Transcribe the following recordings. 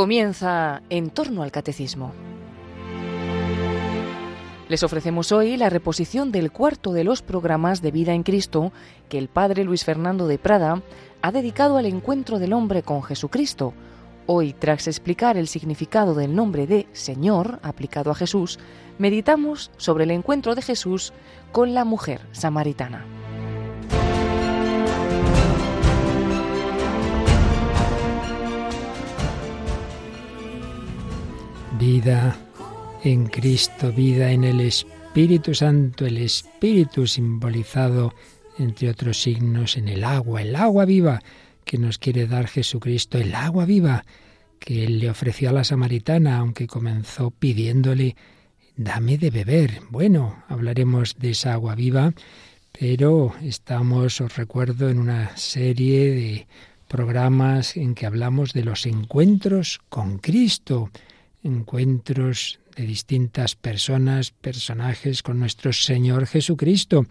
Comienza en torno al catecismo. Les ofrecemos hoy la reposición del cuarto de los programas de Vida en Cristo que el Padre Luis Fernando de Prada ha dedicado al encuentro del hombre con Jesucristo. Hoy, tras explicar el significado del nombre de Señor aplicado a Jesús, meditamos sobre el encuentro de Jesús con la mujer samaritana. Vida en Cristo, vida en el Espíritu Santo, el Espíritu simbolizado, entre otros signos, en el agua, el agua viva que nos quiere dar Jesucristo, el agua viva que Él le ofreció a la samaritana, aunque comenzó pidiéndole, dame de beber. Bueno, hablaremos de esa agua viva, pero estamos, os recuerdo, en una serie de programas en que hablamos de los encuentros con Cristo encuentros de distintas personas, personajes con nuestro Señor Jesucristo.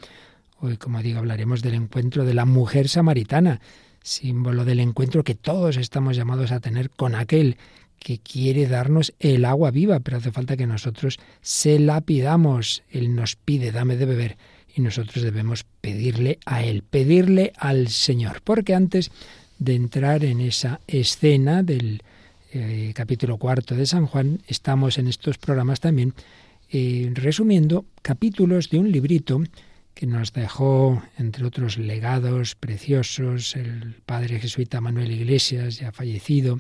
Hoy, como digo, hablaremos del encuentro de la mujer samaritana, símbolo del encuentro que todos estamos llamados a tener con aquel que quiere darnos el agua viva, pero hace falta que nosotros se la pidamos. Él nos pide, dame de beber, y nosotros debemos pedirle a Él, pedirle al Señor, porque antes de entrar en esa escena del eh, capítulo cuarto de San Juan, estamos en estos programas también eh, resumiendo capítulos de un librito que nos dejó, entre otros legados preciosos, el padre jesuita Manuel Iglesias, ya fallecido,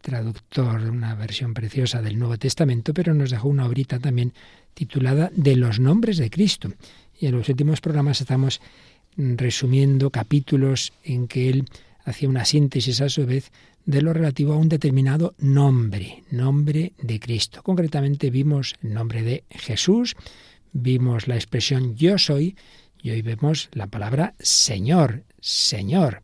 traductor de una versión preciosa del Nuevo Testamento, pero nos dejó una obrita también titulada De los nombres de Cristo. Y en los últimos programas estamos resumiendo capítulos en que él hacía una síntesis a su vez de lo relativo a un determinado nombre, nombre de Cristo. Concretamente vimos el nombre de Jesús, vimos la expresión yo soy y hoy vemos la palabra Señor, Señor.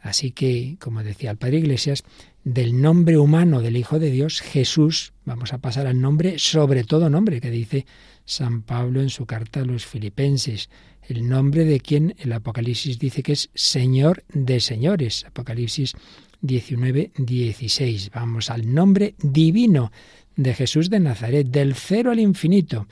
Así que, como decía el Padre Iglesias, del nombre humano del Hijo de Dios, Jesús, vamos a pasar al nombre, sobre todo nombre, que dice San Pablo en su carta a los filipenses, el nombre de quien el Apocalipsis dice que es Señor de señores. Apocalipsis 19, 16. Vamos al nombre divino de Jesús de Nazaret, del cero al infinito.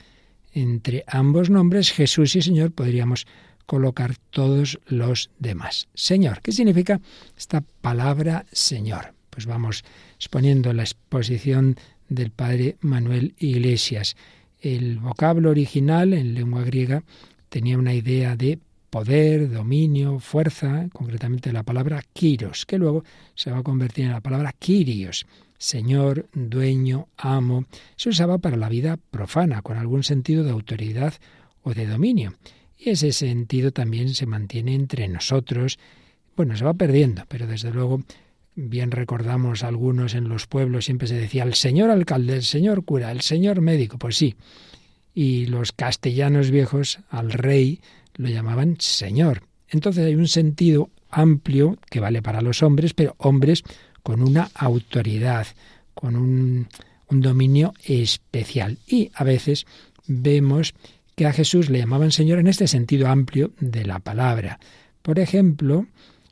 Entre ambos nombres, Jesús y Señor, podríamos colocar todos los demás. Señor, ¿qué significa esta palabra Señor? Pues vamos exponiendo la exposición del padre Manuel Iglesias. El vocablo original en lengua griega tenía una idea de poder, dominio, fuerza, concretamente la palabra kiros, que luego se va a convertir en la palabra kirios, señor, dueño, amo. Se usaba para la vida profana, con algún sentido de autoridad o de dominio. Y ese sentido también se mantiene entre nosotros. Bueno, se va perdiendo, pero desde luego bien recordamos algunos en los pueblos, siempre se decía el señor alcalde, el señor cura, el señor médico, pues sí. Y los castellanos viejos al rey lo llamaban Señor. Entonces hay un sentido amplio que vale para los hombres, pero hombres con una autoridad, con un, dominio especial. Y a veces vemos que a Jesús le llamaban Señor en este sentido amplio de la palabra. Por ejemplo,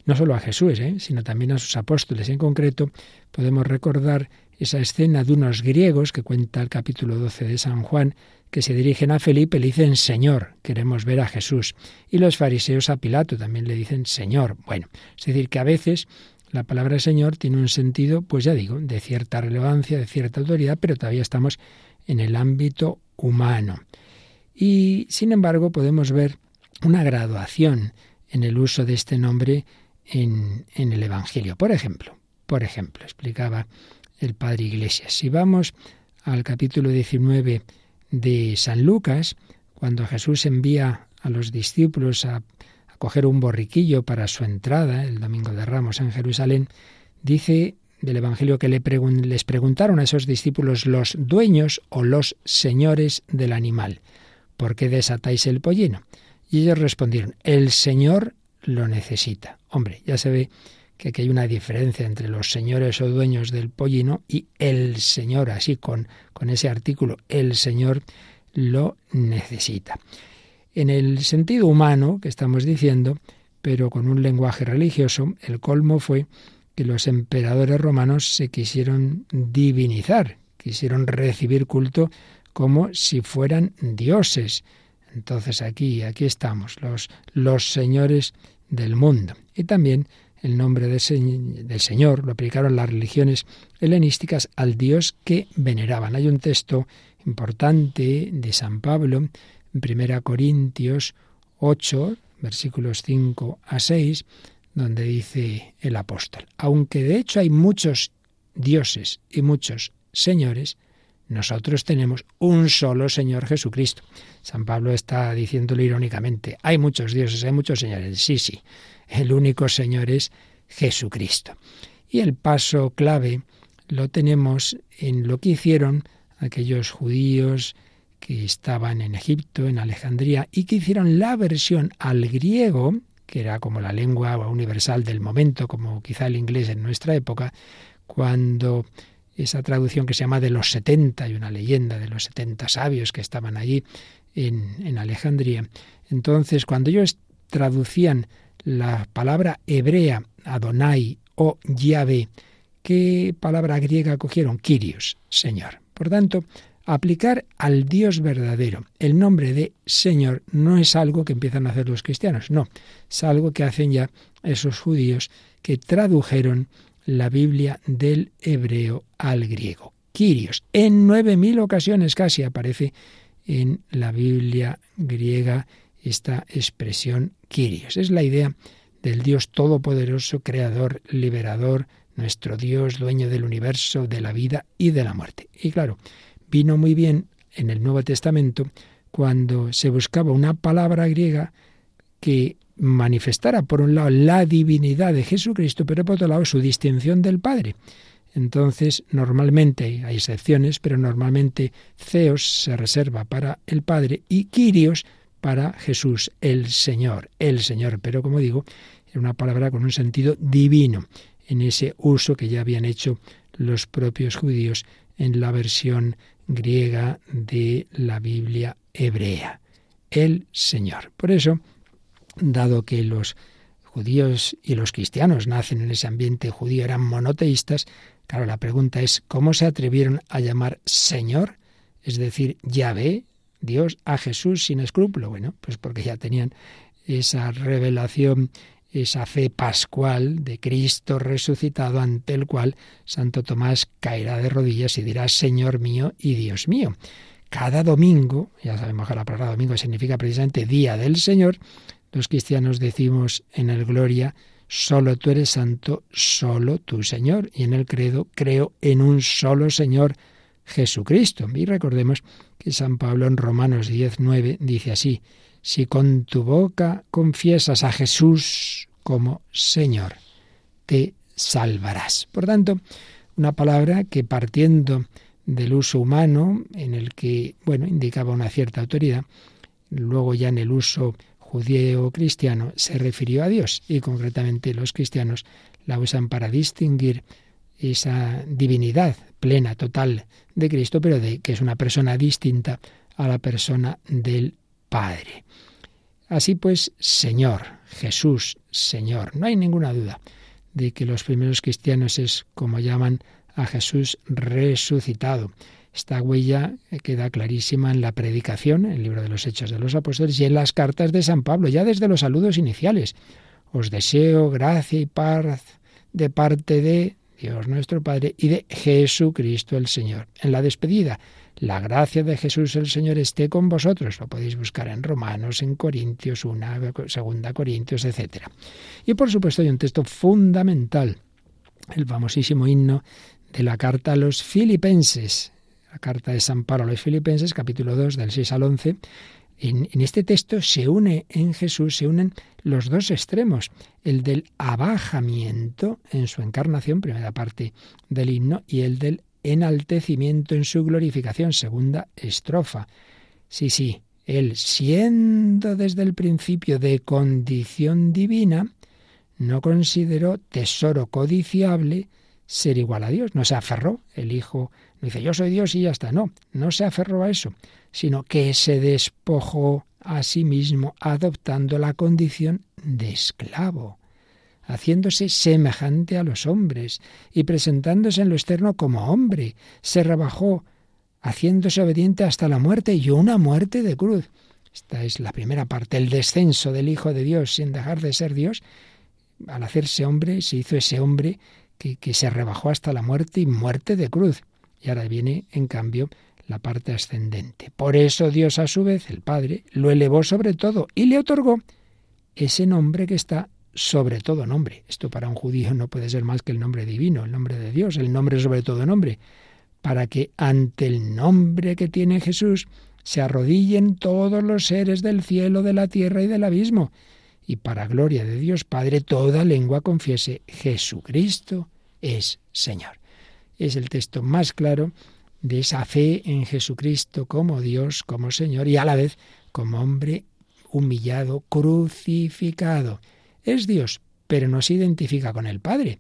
no solo a Jesús, ¿eh? sino también a sus apóstoles. En concreto, podemos recordar esa escena de unos griegos que cuenta el capítulo 12 de San Juan, que se dirigen a Felipe le dicen Señor, queremos ver a Jesús. Y los fariseos a Pilato también le dicen Señor. Bueno, es decir, que a veces la palabra Señor tiene un sentido, pues ya digo, de cierta relevancia, de cierta autoridad, pero todavía estamos en el ámbito humano. Y sin embargo podemos ver una graduación en el uso de este nombre en, en el Evangelio. Por ejemplo, por ejemplo, explicaba el padre Iglesias, si vamos al capítulo 19 de San Lucas, cuando Jesús envía a los discípulos a, coger un borriquillo para su entrada el domingo de Ramos en Jerusalén, dice del Evangelio que le les preguntaron a esos discípulos los dueños o los señores del animal, ¿por qué desatáis el pollino? Y ellos respondieron, el Señor lo necesita. Hombre, ya se ve que aquí hay una diferencia entre los señores o dueños del pollino y el Señor, así con, con ese artículo, el Señor lo necesita. En el sentido humano que estamos diciendo, pero con un lenguaje religioso, el colmo fue que los emperadores romanos se quisieron divinizar, quisieron recibir culto como si fueran dioses. Entonces aquí, aquí estamos, los, los señores del mundo. Y también el nombre del Señor lo aplicaron las religiones helenísticas al Dios que veneraban. Hay un texto importante de San Pablo en 1 Corintios 8, versículos 5 a 6, donde dice el apóstol, aunque de hecho hay muchos dioses y muchos señores, nosotros tenemos un solo Señor Jesucristo. San Pablo está diciéndolo irónicamente, hay muchos dioses, hay muchos señores. Sí, sí, el único Señor es Jesucristo. Y el paso clave lo tenemos en lo que hicieron aquellos judíos que estaban en Egipto, en Alejandría, y que hicieron la versión al griego, que era como la lengua universal del momento, como quizá el inglés en nuestra época, cuando esa traducción que se llama de los 70, hay una leyenda de los 70 sabios que estaban allí en, en Alejandría. Entonces, cuando ellos traducían la palabra hebrea Adonai o Yahvé, ¿qué palabra griega cogieron? Kyrios, Señor. Por tanto, aplicar al Dios verdadero el nombre de Señor no es algo que empiezan a hacer los cristianos, no, es algo que hacen ya esos judíos que tradujeron la Biblia del hebreo al griego. Kyrios, en nueve mil ocasiones casi aparece en la Biblia griega esta expresión Kyrios. Es la idea del Dios todopoderoso, creador, liberador, nuestro Dios, dueño del universo, de la vida y de la muerte. Y claro, vino muy bien en el Nuevo Testamento cuando se buscaba una palabra griega que manifestara, por un lado, la divinidad de Jesucristo, pero por otro lado, su distinción del Padre. Entonces, normalmente, hay excepciones, pero normalmente Zeos se reserva para el Padre y Kyrios para Jesús, el Señor, el Señor. Pero como digo, era una palabra con un sentido divino en ese uso que ya habían hecho los propios judíos en la versión griega de la Biblia hebrea. El Señor. Por eso, dado que los judíos y los cristianos nacen en ese ambiente judío, eran monoteístas, claro, la pregunta es, ¿cómo se atrevieron a llamar Señor? Es decir, Yahvé, Dios a Jesús sin escrúpulo. Bueno, pues porque ya tenían esa revelación, esa fe pascual de Cristo resucitado ante el cual Santo Tomás caerá de rodillas y dirá Señor mío y Dios mío. Cada domingo, ya sabemos que la palabra domingo significa precisamente día del Señor, los cristianos decimos en el Gloria, solo tú eres santo, solo tú Señor. Y en el credo, creo en un solo Señor, Jesucristo. Y recordemos que San Pablo en Romanos 10.9 dice así, si con tu boca confiesas a Jesús como Señor, te salvarás. Por tanto, una palabra que partiendo del uso humano, en el que, bueno, indicaba una cierta autoridad, luego ya en el uso judío-cristiano se refirió a Dios y concretamente los cristianos la usan para distinguir esa divinidad plena, total de Cristo, pero de que es una persona distinta a la persona del Padre. Así pues, Señor, Jesús, Señor, no hay ninguna duda de que los primeros cristianos es como llaman a Jesús resucitado. Esta huella queda clarísima en la predicación, en el libro de los Hechos de los Apóstoles y en las cartas de San Pablo, ya desde los saludos iniciales. Os deseo gracia y paz de parte de Dios nuestro Padre y de Jesucristo el Señor. En la despedida, la gracia de Jesús el Señor esté con vosotros. Lo podéis buscar en Romanos, en Corintios, una, segunda Corintios, etc. Y por supuesto hay un texto fundamental, el famosísimo himno de la carta a los filipenses, la carta de San Pablo a los filipenses, capítulo 2, del 6 al 11, en, este texto se une en Jesús, se unen los dos extremos, el del abajamiento en su encarnación, primera parte del himno, y el del enaltecimiento en su glorificación, segunda estrofa. Sí, sí, él siendo desde el principio de condición divina, no consideró tesoro codiciable ser igual a Dios, no se aferró, el Hijo dice yo soy Dios y ya está, no, no se aferró a eso, sino que se despojó a sí mismo adoptando la condición de esclavo. haciéndose semejante a los hombres y presentándose en lo externo como hombre, se rebajó, haciéndose obediente hasta la muerte y una muerte de cruz. Esta es la primera parte, el descenso del Hijo de Dios sin dejar de ser Dios. Al hacerse hombre, se hizo ese hombre que, que se rebajó hasta la muerte y muerte de cruz. Y ahora viene, en cambio, la parte ascendente. Por eso Dios a su vez, el Padre, lo elevó sobre todo y le otorgó ese nombre que está sobre todo nombre. Esto para un judío no puede ser más que el nombre divino, el nombre de Dios, el nombre sobre todo nombre, para que ante el nombre que tiene Jesús se arrodillen todos los seres del cielo, de la tierra y del abismo, y para gloria de Dios Padre toda lengua confiese Jesucristo es Señor. Es el texto más claro de esa fe en Jesucristo como Dios, como Señor y a la vez como hombre humillado, crucificado. Es Dios, pero no se identifica con el Padre.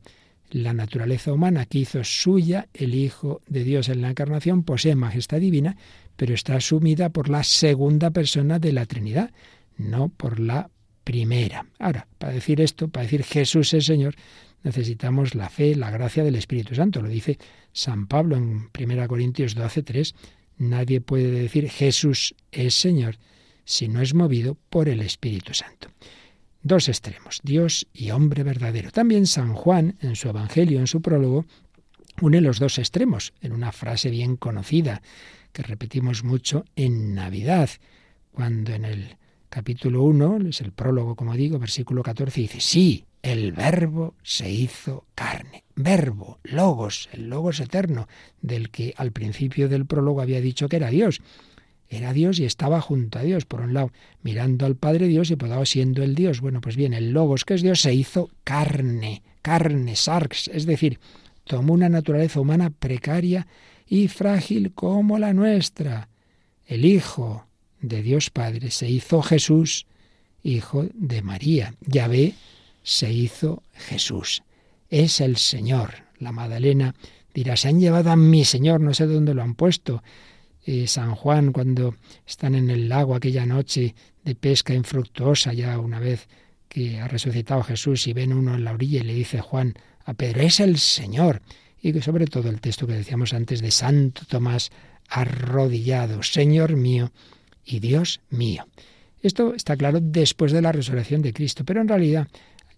La naturaleza humana que hizo suya el Hijo de Dios en la encarnación posee majestad divina, pero está asumida por la segunda persona de la Trinidad, no por la primera. Ahora, para decir esto, para decir Jesús es Señor, necesitamos la fe, la gracia del Espíritu Santo. Lo dice San Pablo en 1 Corintios 12, 3. Nadie puede decir Jesús es Señor si no es movido por el Espíritu Santo. Dos extremos, Dios y hombre verdadero. También San Juan, en su Evangelio, en su prólogo, une los dos extremos en una frase bien conocida que repetimos mucho en Navidad, cuando en el capítulo 1, es el prólogo, como digo, versículo 14, dice, sí, el verbo se hizo carne. Verbo, logos, el logos eterno, del que al principio del prólogo había dicho que era Dios era Dios y estaba junto a Dios, por un lado, mirando al Padre Dios y por otro siendo el Dios. Bueno, pues bien, el Logos, que es Dios, se hizo carne, carne, sarx, es decir, tomó una naturaleza humana precaria y frágil como la nuestra. El Hijo de Dios Padre se hizo Jesús, Hijo de María. Yahvé se hizo Jesús. Es el Señor. La Magdalena dirá, se han llevado a mi Señor, no sé dónde lo han puesto. San Juan cuando están en el lago aquella noche de pesca infructuosa, ya una vez que ha resucitado Jesús y ven uno en la orilla y le dice Juan a Pedro, es el Señor. Y que sobre todo el texto que decíamos antes de Santo Tomás, arrodillado, Señor mío y Dios mío. Esto está claro después de la resurrección de Cristo, pero en realidad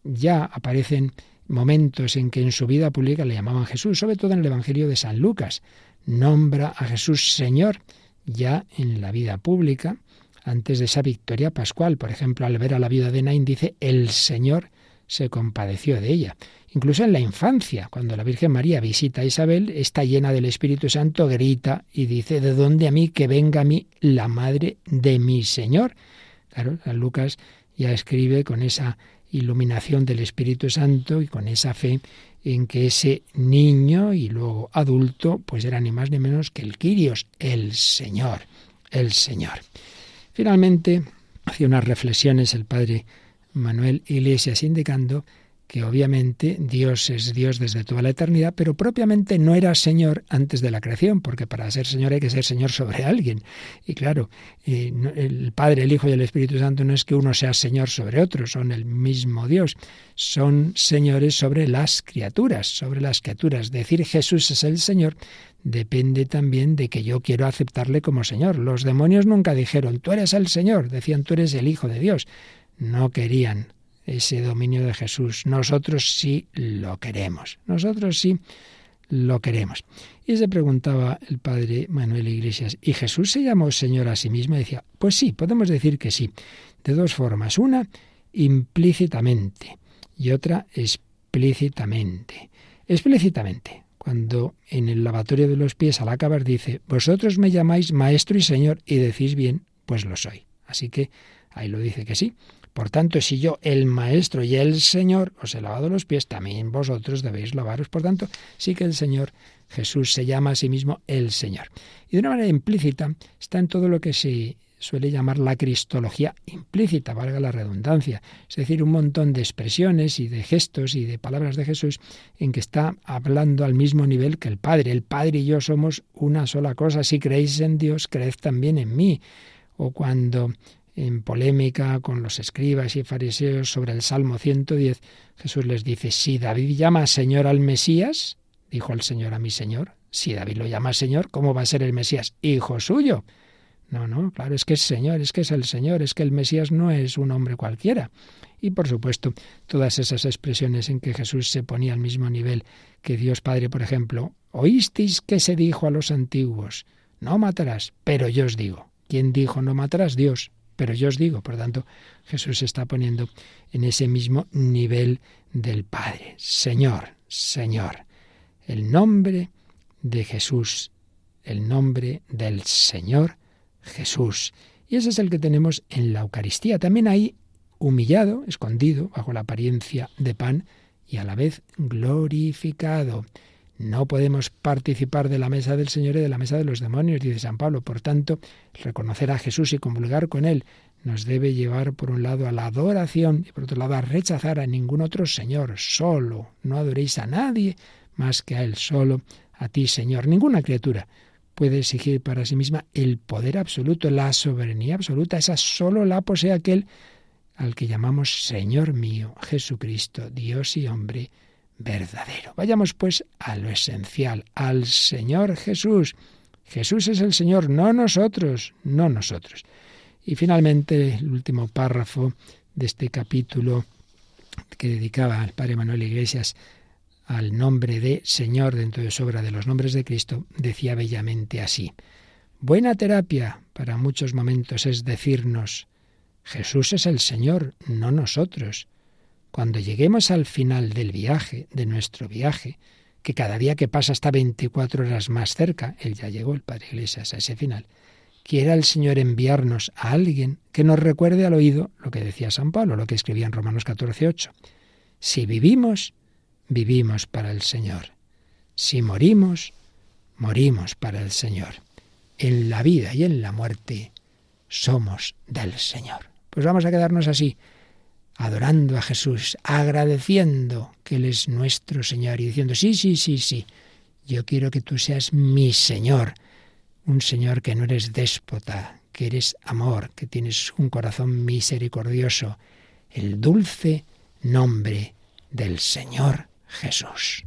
ya aparecen momentos en que en su vida pública le llamaban Jesús, sobre todo en el Evangelio de San Lucas nombra a Jesús Señor ya en la vida pública, antes de esa victoria pascual. Por ejemplo, al ver a la viuda de Nain dice, el Señor se compadeció de ella. Incluso en la infancia, cuando la Virgen María visita a Isabel, está llena del Espíritu Santo, grita y dice, ¿de dónde a mí que venga a mí la madre de mi Señor? Claro, San Lucas ya escribe con esa iluminación del Espíritu Santo y con esa fe en que ese niño y luego adulto pues era ni más ni menos que el Quirios, el Señor, el Señor. Finalmente, hace unas reflexiones el padre Manuel Iglesias indicando que obviamente Dios es Dios desde toda la eternidad, pero propiamente no era Señor antes de la creación, porque para ser Señor hay que ser Señor sobre alguien. Y claro, eh, el Padre, el Hijo y el Espíritu Santo no es que uno sea Señor sobre otro, son el mismo Dios, son señores sobre las criaturas, sobre las criaturas. Decir Jesús es el Señor depende también de que yo quiero aceptarle como Señor. Los demonios nunca dijeron, tú eres el Señor, decían, tú eres el Hijo de Dios. No querían ese dominio de Jesús. Nosotros sí lo queremos. Nosotros sí lo queremos. Y se preguntaba el padre Manuel Iglesias, ¿y Jesús se llamó Señor a sí mismo? Y decía, pues sí, podemos decir que sí, de dos formas. Una, implícitamente y otra, explícitamente. Explícitamente, cuando en el lavatorio de los pies al acabar dice, vosotros me llamáis maestro y señor y decís bien, pues lo soy. Así que ahí lo dice que sí. Por tanto, si yo, el Maestro y el Señor, os he lavado los pies, también vosotros debéis lavaros. Por tanto, sí que el Señor Jesús se llama a sí mismo el Señor. Y de una manera implícita está en todo lo que se suele llamar la cristología implícita, valga la redundancia, es decir, un montón de expresiones y de gestos y de palabras de Jesús en que está hablando al mismo nivel que el Padre. El Padre y yo somos una sola cosa. Si creéis en Dios, creed también en mí. O cuando en polémica con los escribas y fariseos sobre el Salmo 110, Jesús les dice, si David llama Señor al Mesías, dijo el Señor a mi Señor, si David lo llama Señor, ¿cómo va a ser el Mesías? Hijo suyo. No, no, claro, es que es Señor, es que es el Señor, es que el Mesías no es un hombre cualquiera. Y por supuesto, todas esas expresiones en que Jesús se ponía al mismo nivel que Dios Padre, por ejemplo, oísteis que se dijo a los antiguos, no matarás, pero yo os digo. ¿Quién dijo no matarás? Dios. Pero yo os digo, por tanto, Jesús se está poniendo en ese mismo nivel del Padre. Señor, Señor. El nombre de Jesús, el nombre del Señor Jesús. Y ese es el que tenemos en la Eucaristía. También ahí humillado, escondido, bajo la apariencia de pan y a la vez glorificado. No podemos participar de la mesa del Señor y de la mesa de los demonios, dice San Pablo. Por tanto, reconocer a Jesús y comulgar con Él nos debe llevar, por un lado, a la adoración y, por otro lado, a rechazar a ningún otro Señor. Solo, no adoréis a nadie más que a Él, solo a ti, Señor. Ninguna criatura puede exigir para sí misma el poder absoluto, la soberanía absoluta. Esa solo la posee aquel al que llamamos Señor mío, Jesucristo, Dios y hombre verdadero. Vayamos pues a lo esencial, al Señor Jesús. Jesús es el Señor, no nosotros, no nosotros. Y finalmente el último párrafo de este capítulo que dedicaba al Padre Manuel Iglesias al nombre de Señor dentro de su obra de los nombres de Cristo, decía bellamente así. Buena terapia para muchos momentos es decirnos, Jesús es el Señor, no nosotros. Cuando lleguemos al final del viaje, de nuestro viaje, que cada día que pasa está 24 horas más cerca, él ya llegó, el Padre Iglesias, a ese final, quiera el Señor enviarnos a alguien que nos recuerde al oído lo que decía San Pablo, lo que escribía en Romanos 14, 8. Si vivimos, vivimos para el Señor. Si morimos, morimos para el Señor. En la vida y en la muerte somos del Señor. Pues vamos a quedarnos así adorando a Jesús, agradeciendo que Él es nuestro Señor y diciendo, sí, sí, sí, sí, yo quiero que tú seas mi Señor, un Señor que no eres déspota, que eres amor, que tienes un corazón misericordioso, el dulce nombre del Señor Jesús.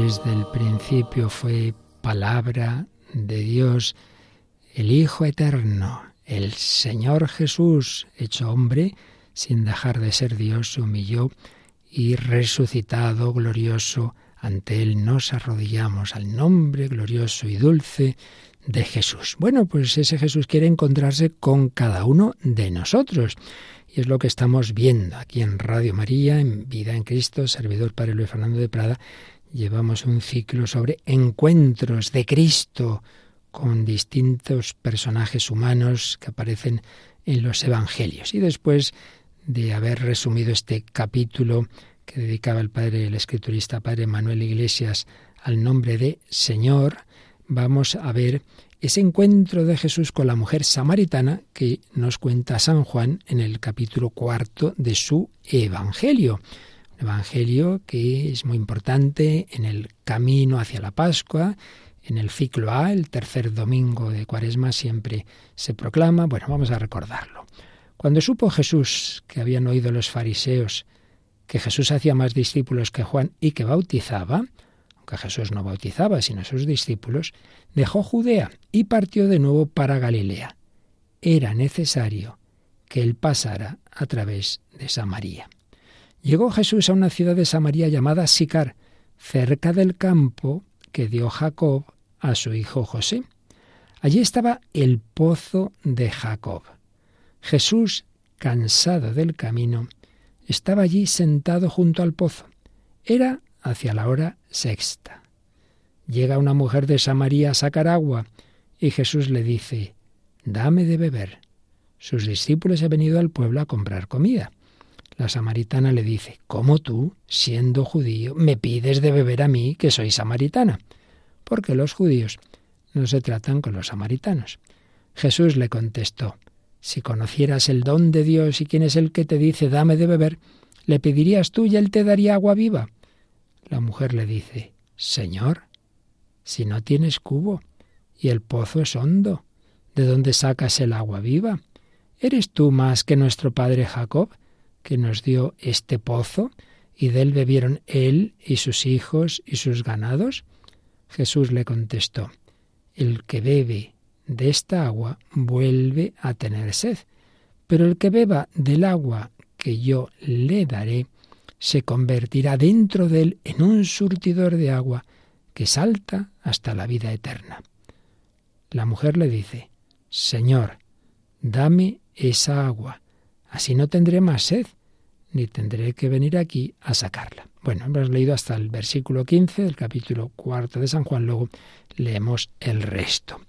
Desde el principio fue palabra de Dios, el Hijo Eterno, el Señor Jesús, hecho hombre, sin dejar de ser Dios, se humilló y resucitado, glorioso, ante Él nos arrodillamos al nombre glorioso y dulce de Jesús. Bueno, pues ese Jesús quiere encontrarse con cada uno de nosotros. Y es lo que estamos viendo aquí en Radio María, en Vida en Cristo, servidor Padre Luis Fernando de Prada, llevamos un ciclo sobre encuentros de Cristo con distintos personajes humanos que aparecen en los Evangelios. Y después de haber resumido este capítulo que dedicaba el padre, el escriturista padre Manuel Iglesias al nombre de Señor, vamos a ver ese encuentro de Jesús con la mujer samaritana que nos cuenta San Juan en el capítulo cuarto de su Evangelio. Evangelio que es muy importante en el camino hacia la Pascua, en el ciclo A, el tercer domingo de Cuaresma, siempre se proclama. Bueno, vamos a recordarlo. Cuando supo Jesús que habían oído los fariseos que Jesús hacía más discípulos que Juan y que bautizaba, aunque Jesús no bautizaba sino sus discípulos, dejó Judea y partió de nuevo para Galilea. Era necesario que él pasara a través de Samaria. Llegó Jesús a una ciudad de Samaria llamada Sicar, cerca del campo que dio Jacob a su hijo José. Allí estaba el pozo de Jacob. Jesús, cansado del camino, estaba allí sentado junto al pozo. Era hacia la hora sexta. Llega una mujer de Samaria a sacar agua y Jesús le dice, Dame de beber. Sus discípulos han venido al pueblo a comprar comida. La samaritana le dice, ¿cómo tú, siendo judío, me pides de beber a mí, que soy samaritana? Porque los judíos no se tratan con los samaritanos. Jesús le contestó, si conocieras el don de Dios y quién es el que te dice dame de beber, le pedirías tú y él te daría agua viva. La mujer le dice, Señor, si no tienes cubo y el pozo es hondo, ¿de dónde sacas el agua viva? ¿Eres tú más que nuestro padre Jacob? Que nos dio este pozo, y de él bebieron él y sus hijos y sus ganados? Jesús le contestó, el que bebe de esta agua vuelve a tener sed, pero el que beba del agua que yo le daré, se convertirá dentro de él en un surtidor de agua que salta hasta la vida eterna. La mujer le dice, Señor, dame esa agua, así no tendré más sed ni tendré que venir aquí a sacarla. Bueno, hemos leído hasta el versículo 15 del capítulo cuarto de San Juan, luego leemos el resto.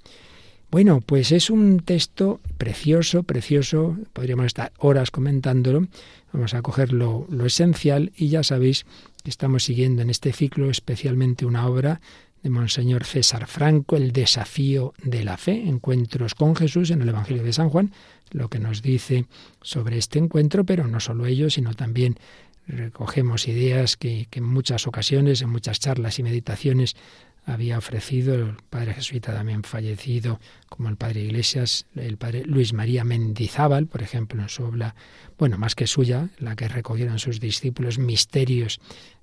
Bueno, pues es un texto precioso, precioso, podríamos estar horas comentándolo, vamos a coger lo, lo esencial y ya sabéis que estamos siguiendo en este ciclo especialmente una obra de Monseñor César Franco, El desafío de la fe, encuentros con Jesús en el Evangelio de San Juan, lo que nos dice sobre este encuentro, pero no solo ello, sino también recogemos ideas que, que en muchas ocasiones, en muchas charlas y meditaciones, había ofrecido el padre jesuita también fallecido, como el padre Iglesias, el padre Luis María Mendizábal, por ejemplo, en su obra, bueno, más que suya, la que recogieron sus discípulos, Misterios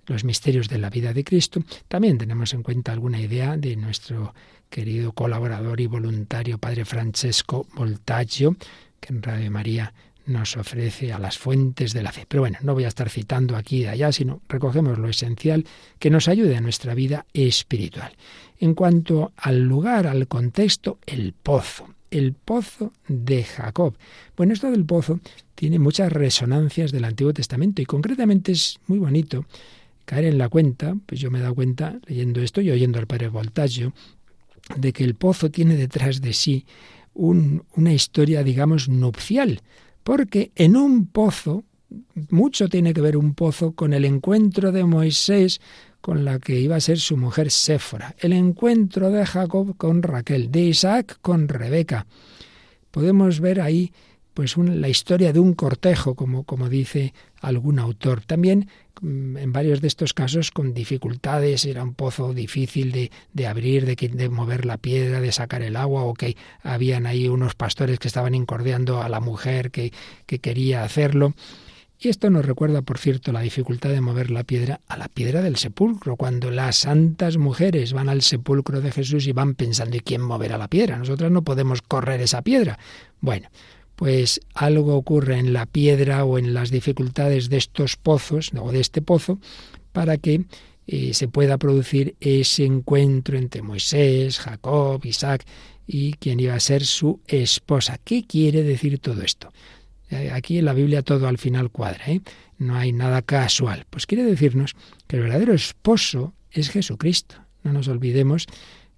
los misterios de la vida de Cristo, también tenemos en cuenta alguna idea de nuestro querido colaborador y voluntario Padre Francesco Voltaggio, que en Radio María nos ofrece a las fuentes de la fe. Pero bueno, no voy a estar citando aquí y allá, sino recogemos lo esencial que nos ayude a nuestra vida espiritual. En cuanto al lugar, al contexto, el pozo. El pozo de Jacob. Bueno, esto del pozo tiene muchas resonancias del Antiguo Testamento y concretamente es muy bonito caer en la cuenta, pues yo me he dado cuenta leyendo esto y oyendo al padre Voltaggio, de que el pozo tiene detrás de sí una historia, digamos, nupcial, porque en un pozo, mucho tiene que ver un pozo con el encuentro de Moisés con la que iba a ser su mujer Séfora, el encuentro de Jacob con Raquel, de Isaac con Rebeca. Podemos ver ahí pues la historia de un cortejo, como, como dice algún autor. También mm, en varios de estos casos con dificultades, era un pozo difícil de, de abrir, de, de, mover la piedra, de sacar el agua, o que habían ahí unos pastores que estaban incordiando a la mujer que, que quería hacerlo. Y esto nos recuerda, por cierto, la dificultad de mover la piedra a la piedra del sepulcro, cuando las santas mujeres van al sepulcro de Jesús y van pensando, ¿y quién moverá la piedra? Nosotras no podemos correr esa piedra. Bueno, pues algo ocurre en la piedra o en las dificultades de estos pozos o de este pozo para que eh, se pueda producir ese encuentro entre Moisés, Jacob, Isaac y quien iba a ser su esposa. ¿Qué quiere decir todo esto? Eh, aquí en la Biblia todo al final cuadra, ¿eh? no hay nada casual. Pues quiere decirnos que el verdadero esposo es Jesucristo. No nos olvidemos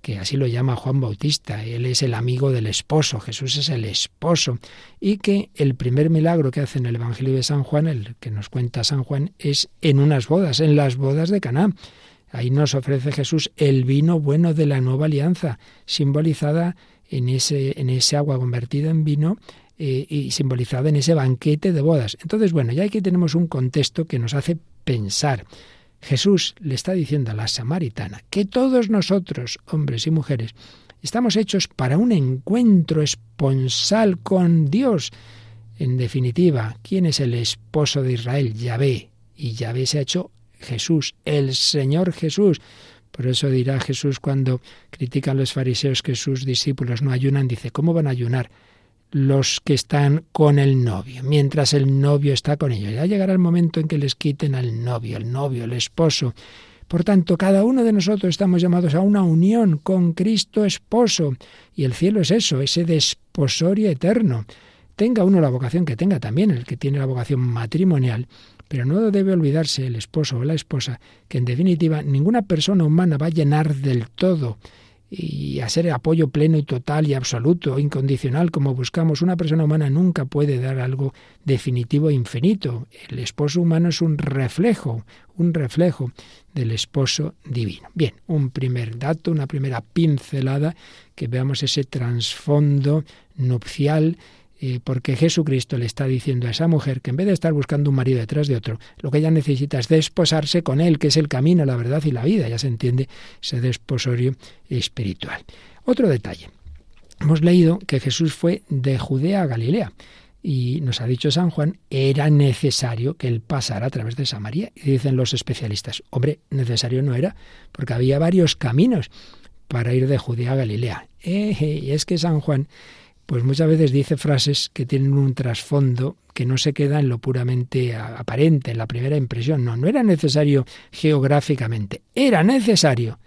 que así lo llama Juan Bautista, él es el amigo del esposo, Jesús es el esposo, y que el primer milagro que hace en el Evangelio de San Juan, el que nos cuenta San Juan, es en unas bodas, en las bodas de Caná. Ahí nos ofrece Jesús el vino bueno de la nueva alianza, simbolizada en ese, en ese agua convertida en vino eh, y simbolizada en ese banquete de bodas. Entonces, bueno, ya aquí tenemos un contexto que nos hace pensar. Jesús le está diciendo a la samaritana que todos nosotros, hombres y mujeres, estamos hechos para un encuentro esponsal con Dios. En definitiva, ¿quién es el esposo de Israel? Yahvé. Y Yahvé se ha hecho Jesús, el Señor Jesús. Por eso dirá Jesús cuando critican los fariseos que sus discípulos no ayunan, dice, ¿cómo van a ayunar? Los que están con el novio, mientras el novio está con ellos. Ya llegará el momento en que les quiten al novio, el novio, el esposo. Por tanto, cada uno de nosotros estamos llamados a una unión con Cristo esposo. Y el cielo es eso, ese desposorio eterno. Tenga uno la vocación que tenga también, el que tiene la vocación matrimonial, pero no debe olvidarse el esposo o la esposa que en definitiva ninguna persona humana va a llenar del todo y a ser apoyo pleno y total y absoluto, incondicional, como buscamos. Una persona humana nunca puede dar algo definitivo e infinito. El esposo humano es un reflejo, un reflejo del esposo divino. Bien, un primer dato, una primera pincelada, que veamos ese trasfondo nupcial eh, porque Jesucristo le está diciendo a esa mujer que en vez de estar buscando un marido detrás de otro, lo que ella necesita es desposarse con él, que es el camino, la verdad y la vida. Ya se entiende ese desposorio espiritual. Otro detalle. Hemos leído que Jesús fue de Judea a Galilea. Y nos ha dicho San Juan, era necesario que él pasara a través de Samaria. Y dicen los especialistas, hombre, necesario no era, porque había varios caminos para ir de Judea a Galilea. y es que San Juan pues muchas veces dice frases que tienen un trasfondo que no se queda en lo puramente aparente, en la primera impresión. No, no era necesario geográficamente, era necesario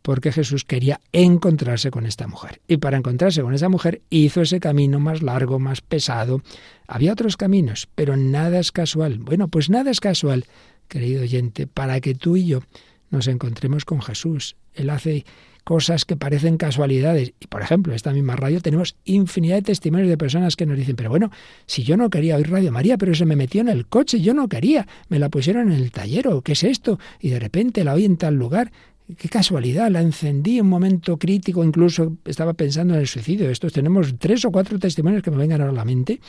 porque Jesús quería encontrarse con esta mujer. Y para encontrarse con esa mujer hizo ese camino más largo, más pesado. Había otros caminos, pero nada es casual. Bueno, pues nada es casual, querido oyente, para que tú y yo nos encontremos con Jesús. Él hace cosas que parecen casualidades. Y por ejemplo, en esta misma radio tenemos infinidad de testimonios de personas que nos dicen, pero bueno, si yo no quería oír Radio María, pero se me metió en el coche, yo no quería, me la pusieron en el taller, ¿qué es esto? Y de repente la oí en tal lugar. Qué casualidad, la encendí en un momento crítico, incluso estaba pensando en el suicidio. Estos tenemos tres o cuatro testimonios que me vengan ahora a la mente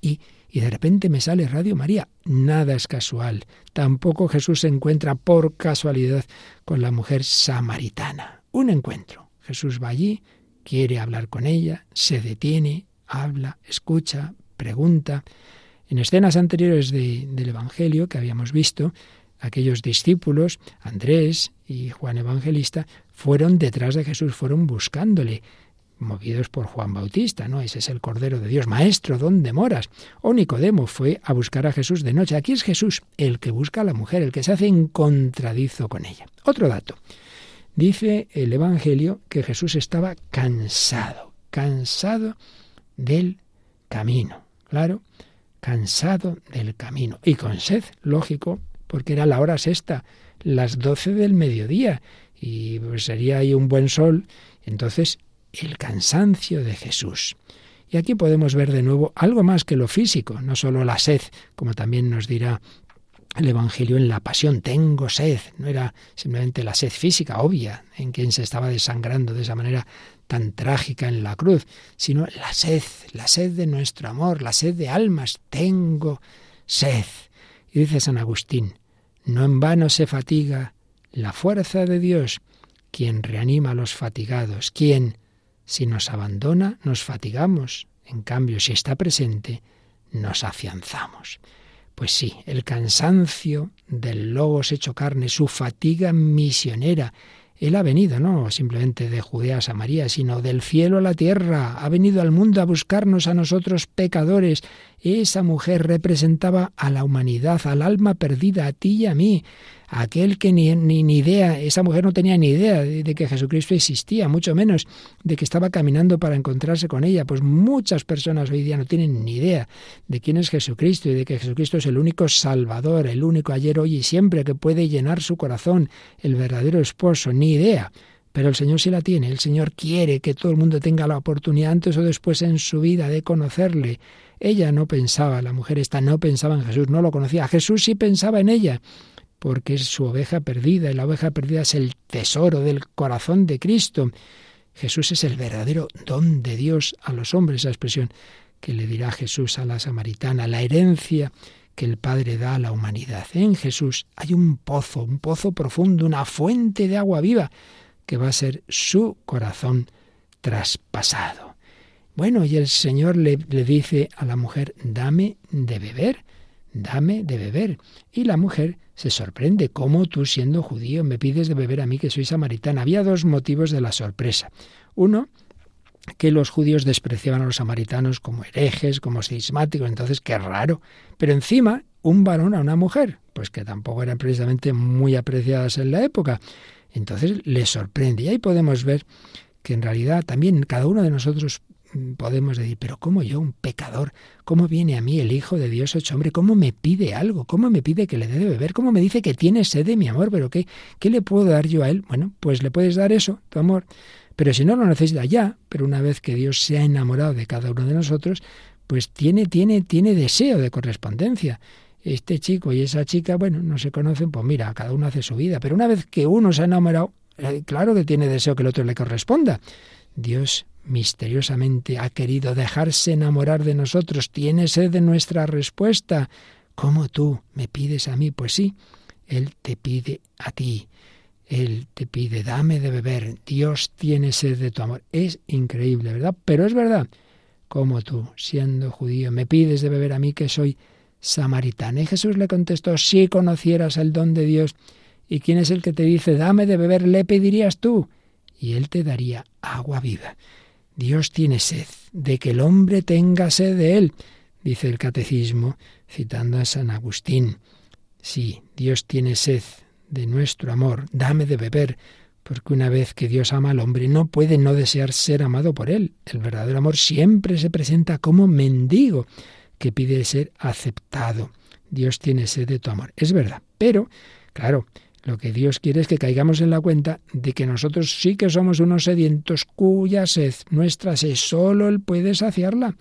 y, y de repente me sale Radio María. Nada es casual. Tampoco Jesús se encuentra por casualidad con la mujer samaritana un encuentro. Jesús va allí, quiere hablar con ella, se detiene, habla, escucha, pregunta. En escenas anteriores del Evangelio que habíamos visto, aquellos discípulos, Andrés y Juan Evangelista, fueron detrás de Jesús, fueron buscándole, movidos por Juan Bautista, ¿no? Ese es el Cordero de Dios. Maestro, ¿dónde moras? O Nicodemo fue a buscar a Jesús de noche. Aquí es Jesús el que busca a la mujer, el que se hace encontradizo con ella. Otro dato. Dice el Evangelio que Jesús estaba cansado, cansado del camino. Claro, cansado del camino. Y con sed, lógico, porque era la hora sexta, las doce del mediodía, y pues sería ahí un buen sol. Entonces, el cansancio de Jesús. Y aquí podemos ver de nuevo algo más que lo físico, no solo la sed, como también nos dirá el Evangelio en la pasión, tengo sed, no era simplemente la sed física obvia en quien se estaba desangrando de esa manera tan trágica en la cruz, sino la sed, la sed de nuestro amor, la sed de almas, tengo sed. Y dice San Agustín, no en vano se fatiga la fuerza de Dios, quien reanima a los fatigados, quien, si nos abandona, nos fatigamos, en cambio, si está presente, nos afianzamos. Pues sí, el cansancio del logos hecho carne, su fatiga misionera, él ha venido, no simplemente de Judea a Samaria, sino del cielo a la tierra. Ha venido al mundo a buscarnos a nosotros pecadores. Esa mujer representaba a la humanidad, al alma perdida, a ti y a mí aquel que ni, ni, idea, esa mujer no tenía ni idea de, de, que Jesucristo existía, mucho menos de que estaba caminando para encontrarse con ella. Pues muchas personas hoy día no tienen ni idea de quién es Jesucristo y de que Jesucristo es el único Salvador, el único ayer, hoy y siempre que puede llenar su corazón, el verdadero esposo, ni idea. Pero el Señor sí la tiene, el Señor quiere que todo el mundo tenga la oportunidad antes o después en su vida de conocerle. Ella no pensaba, la mujer esta no pensaba en Jesús, no lo conocía. Jesús sí pensaba en ella porque es su oveja perdida y la oveja perdida es el tesoro del corazón de Cristo. Jesús es el verdadero don de Dios a los hombres, esa expresión que le dirá Jesús a la samaritana, la herencia que el Padre da a la humanidad. En Jesús hay un pozo, un pozo profundo, una fuente de agua viva, que va a ser su corazón traspasado. Bueno, y el Señor le, le dice a la mujer, dame de beber, dame de beber. Y la mujer se sorprende. ¿Cómo tú, siendo judío, me pides de beber a mí que soy samaritana? Había dos motivos de la sorpresa. Uno, que los judíos despreciaban a los samaritanos como herejes, como cismáticos, entonces qué raro. Pero encima, un varón a una mujer, pues que tampoco eran precisamente muy apreciadas en la época. Entonces les sorprende. Y ahí podemos ver que en realidad también cada uno de nosotros podemos decir, pero ¿cómo yo, un pecador, cómo viene a mí el Hijo de Dios hecho hombre? ¿Cómo me pide algo? ¿Cómo me pide que le dé de beber? ¿Cómo me dice que tiene sed de mi amor? ¿Pero qué, qué le puedo dar yo a él? Bueno, pues le puedes dar eso, tu amor. Pero si no lo necesita ya, pero una vez que Dios se ha enamorado de cada uno de nosotros, pues tiene, tiene, tiene deseo de correspondencia. Este chico y esa chica, bueno, no se conocen, pues mira, cada uno hace su vida. Pero una vez que uno se ha enamorado, eh, claro que tiene deseo que el otro le corresponda. Dios misteriosamente ha querido dejarse enamorar de nosotros, tiene sed de nuestra respuesta. ¿Cómo tú me pides a mí? Pues sí, Él te pide a ti. Él te pide, dame de beber. Dios tiene sed de tu amor. Es increíble, ¿verdad? Pero es verdad. Como tú, siendo judío, me pides de beber a mí que soy samaritana. Y Jesús le contestó, si conocieras el don de Dios, ¿y quién es el que te dice, dame de beber? Le pedirías tú, y Él te daría agua viva. Dios tiene sed de que el hombre tenga sed de él, dice el catecismo, citando a San Agustín. Sí, Dios tiene sed de nuestro amor, dame de beber, porque una vez que Dios ama al hombre no puede no desear ser amado por él. El verdadero amor siempre se presenta como mendigo, que pide ser aceptado. Dios tiene sed de tu amor. Es verdad, pero, claro, lo que Dios quiere es que caigamos en la cuenta de que nosotros sí que somos unos sedientos cuya sed, nuestra sed, solo Él puede saciarla.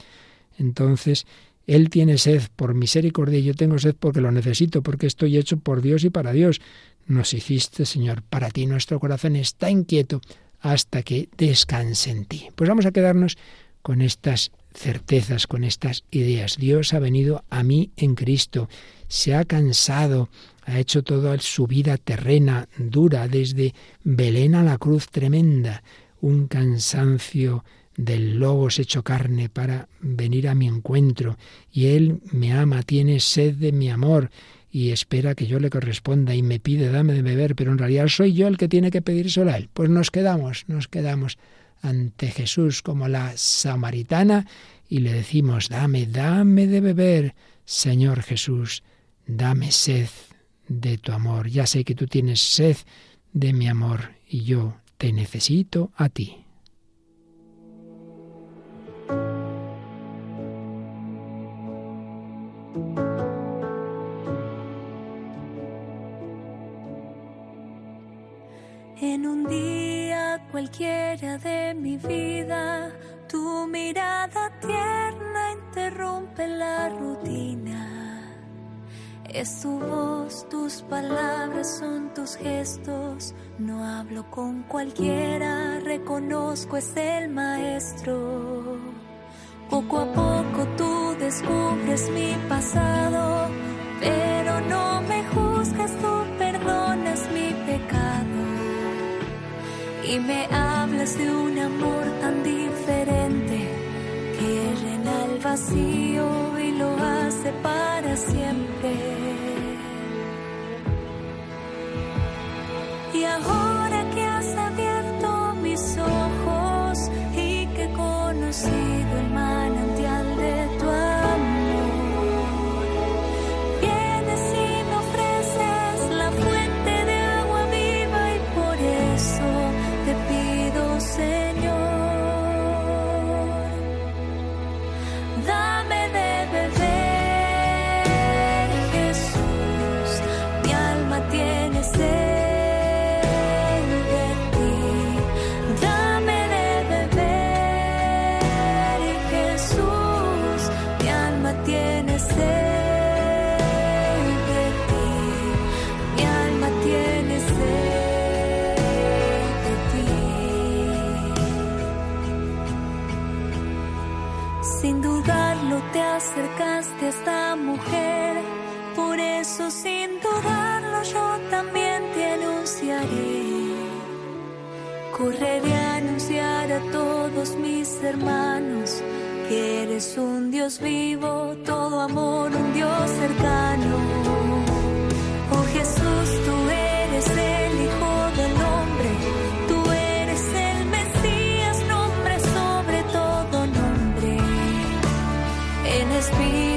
Entonces, Él tiene sed por misericordia y yo tengo sed porque lo necesito, porque estoy hecho por Dios y para Dios. Nos hiciste, Señor, para ti nuestro corazón está inquieto hasta que descanse en ti. Pues vamos a quedarnos con estas certezas, con estas ideas. Dios ha venido a mí en Cristo, se ha cansado ha hecho toda su vida terrena, dura, desde Belén a la cruz tremenda, un cansancio del logos hecho carne para venir a mi encuentro, y Él me ama, tiene sed de mi amor, y espera que yo le corresponda y me pide dame de beber, pero en realidad soy yo el que tiene que pedírselo a él. Pues nos quedamos, nos quedamos ante Jesús como la samaritana y le decimos, dame, dame de beber, Señor Jesús, dame sed de tu amor. Ya sé que tú tienes sed de mi amor y yo te necesito a ti. Cualquiera de mi vida, tu mirada tierna interrumpe la rutina. Es tu voz, tus palabras son tus gestos. No hablo con cualquiera, reconozco es el maestro. Poco a poco tú descubres mi pasado, pero no me juzgas, tú y me hablas de un amor tan diferente que llena el vacío y lo hace para siempre. Y Correré a anunciar a todos mis hermanos que eres un Dios vivo, todo amor, un Dios cercano. Oh Jesús, tú eres el Hijo del Hombre, tú eres el Mesías, nombre sobre todo nombre. En espíritu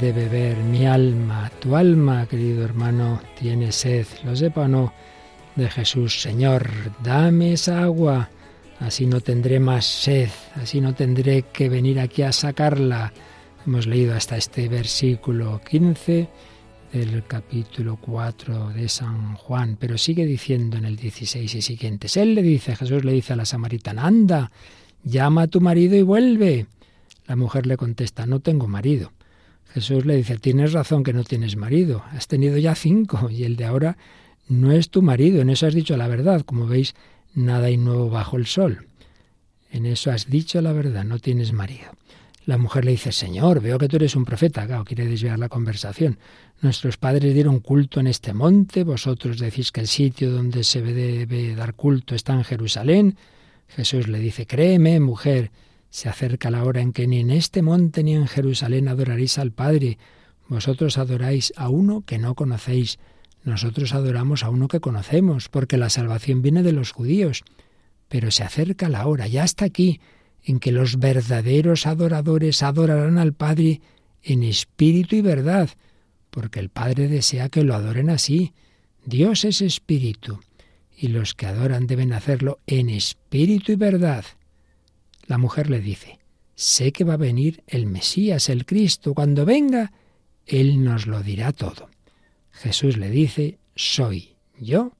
de beber mi alma, tu alma, querido hermano, tiene sed, lo sepa o no, de Jesús. Señor, dame esa agua, así no tendré más sed, así no tendré que venir aquí a sacarla. Hemos leído hasta este versículo 15 del capítulo 4 de San Juan, pero sigue diciendo en el 16 y siguientes. Él le dice, Jesús le dice a la samaritana, anda, llama a tu marido y vuelve. La mujer le contesta, no tengo marido. Jesús le dice, tienes razón que no tienes marido, has tenido ya cinco y el de ahora no es tu marido, en eso has dicho la verdad, como veis, nada hay nuevo bajo el sol. En eso has dicho la verdad, no tienes marido. La mujer le dice, Señor, veo que tú eres un profeta. Claro, quiere desviar la conversación. Nuestros padres dieron culto en este monte, vosotros decís que el sitio donde se debe dar culto está en Jerusalén. Jesús le dice, créeme, mujer, se acerca la hora en que ni en este monte ni en Jerusalén adoraréis al Padre. Vosotros adoráis a uno que no conocéis. Nosotros adoramos a uno que conocemos, porque la salvación viene de los judíos. Pero se acerca la hora, ya está aquí, en que los verdaderos adoradores adorarán al Padre en espíritu y verdad, porque el Padre desea que lo adoren así. Dios es espíritu, y los que adoran deben hacerlo en espíritu y verdad. La mujer le dice, sé que va a venir el Mesías, el Cristo. Cuando venga, Él nos lo dirá todo. Jesús le dice, soy yo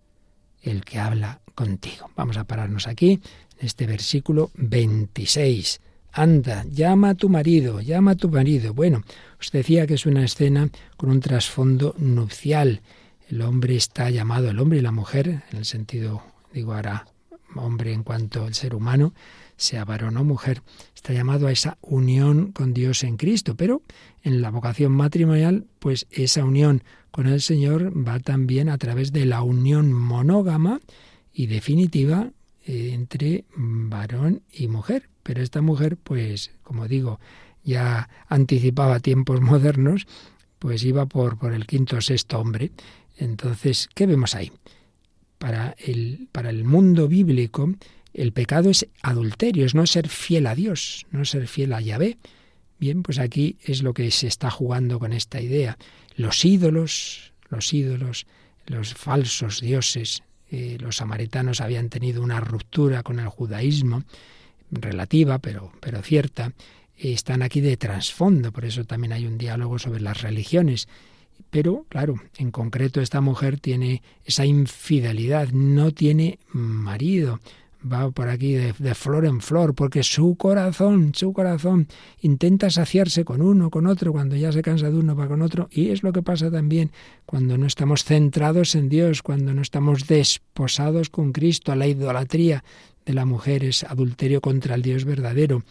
el que habla contigo. Vamos a pararnos aquí, en este versículo 26. Anda, llama a tu marido, llama a tu marido. Bueno, os decía que es una escena con un trasfondo nupcial. El hombre está llamado, el hombre y la mujer, en el sentido, digo ahora, hombre en cuanto al ser humano, sea varón o mujer, está llamado a esa unión con Dios en Cristo, pero en la vocación matrimonial, pues esa unión con el Señor va también a través de la unión monógama y definitiva eh, entre varón y mujer. Pero esta mujer, pues, como digo, ya anticipaba tiempos modernos, pues iba por, por el quinto o sexto hombre. Entonces, ¿qué vemos ahí? Para el, para el mundo bíblico, el pecado es adulterio, es no ser fiel a Dios, no ser fiel a Yahvé. Bien, pues aquí es lo que se está jugando con esta idea. Los ídolos, los ídolos, los falsos dioses, eh, los samaritanos habían tenido una ruptura con el judaísmo, relativa, pero, pero cierta, están aquí de trasfondo, por eso también hay un diálogo sobre las religiones. Pero, claro, en concreto esta mujer tiene esa infidelidad, no tiene marido, va por aquí de, flor en flor, porque su corazón, su corazón intenta saciarse con uno, con otro, cuando ya se cansa de uno va con otro, y es lo que pasa también cuando no estamos centrados en Dios, cuando no estamos desposados con Cristo, a la idolatría de la mujer es adulterio contra el Dios verdadero,